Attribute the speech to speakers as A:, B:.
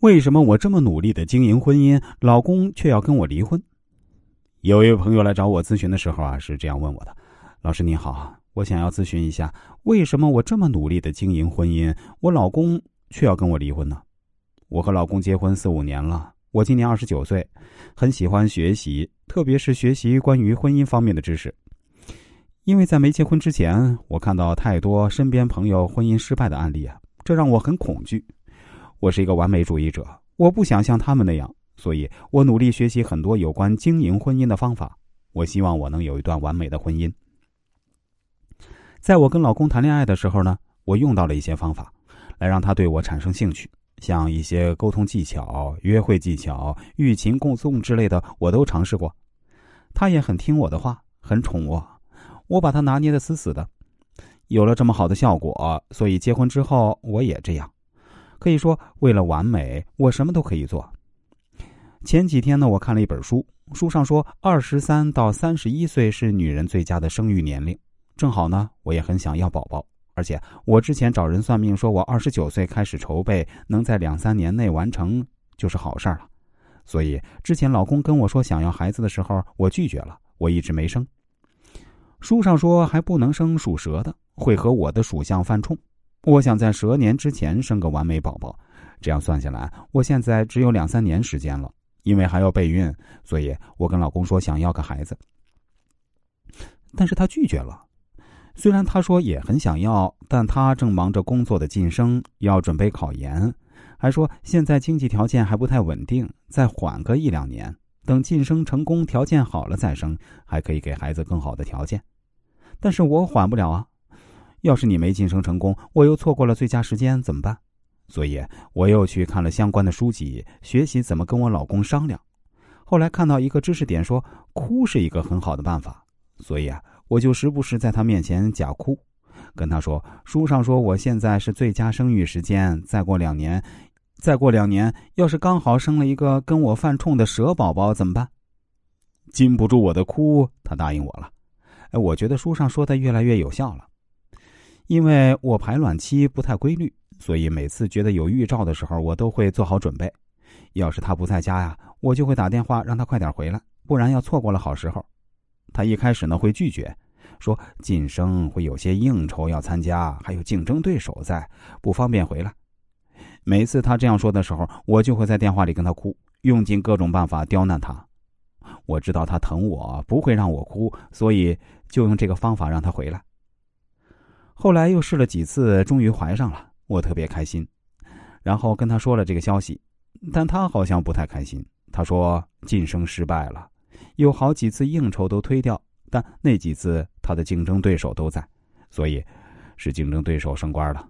A: 为什么我这么努力的经营婚姻，老公却要跟我离婚？有一位朋友来找我咨询的时候啊，是这样问我的：“老师您好，我想要咨询一下，为什么我这么努力的经营婚姻，我老公却要跟我离婚呢？”我和老公结婚四五年了，我今年二十九岁，很喜欢学习，特别是学习关于婚姻方面的知识。因为在没结婚之前，我看到太多身边朋友婚姻失败的案例啊，这让我很恐惧。我是一个完美主义者，我不想像他们那样，所以我努力学习很多有关经营婚姻的方法。我希望我能有一段完美的婚姻。在我跟老公谈恋爱的时候呢，我用到了一些方法，来让他对我产生兴趣，像一些沟通技巧、约会技巧、欲擒故纵之类的，我都尝试过。他也很听我的话，很宠我，我把他拿捏的死死的。有了这么好的效果，所以结婚之后我也这样。可以说，为了完美，我什么都可以做。前几天呢，我看了一本书，书上说，二十三到三十一岁是女人最佳的生育年龄。正好呢，我也很想要宝宝，而且我之前找人算命，说我二十九岁开始筹备，能在两三年内完成就是好事儿了。所以之前老公跟我说想要孩子的时候，我拒绝了，我一直没生。书上说还不能生属蛇的，会和我的属相犯冲。我想在蛇年之前生个完美宝宝，这样算下来，我现在只有两三年时间了。因为还要备孕，所以我跟老公说想要个孩子，但是他拒绝了。虽然他说也很想要，但他正忙着工作的晋升，要准备考研，还说现在经济条件还不太稳定，再缓个一两年，等晋升成功，条件好了再生，还可以给孩子更好的条件。但是我缓不了啊。要是你没晋升成功，我又错过了最佳时间，怎么办？所以我又去看了相关的书籍，学习怎么跟我老公商量。后来看到一个知识点说，哭是一个很好的办法，所以啊，我就时不时在他面前假哭，跟他说：“书上说我现在是最佳生育时间，再过两年，再过两年，要是刚好生了一个跟我犯冲的蛇宝宝怎么办？”禁不住我的哭，他答应我了。哎，我觉得书上说的越来越有效了。因为我排卵期不太规律，所以每次觉得有预兆的时候，我都会做好准备。要是他不在家呀，我就会打电话让他快点回来，不然要错过了好时候。他一开始呢会拒绝，说晋升会有些应酬要参加，还有竞争对手在，不方便回来。每次他这样说的时候，我就会在电话里跟他哭，用尽各种办法刁难他。我知道他疼我，不会让我哭，所以就用这个方法让他回来。后来又试了几次，终于怀上了，我特别开心，然后跟他说了这个消息，但他好像不太开心。他说晋升失败了，有好几次应酬都推掉，但那几次他的竞争对手都在，所以是竞争对手升官了。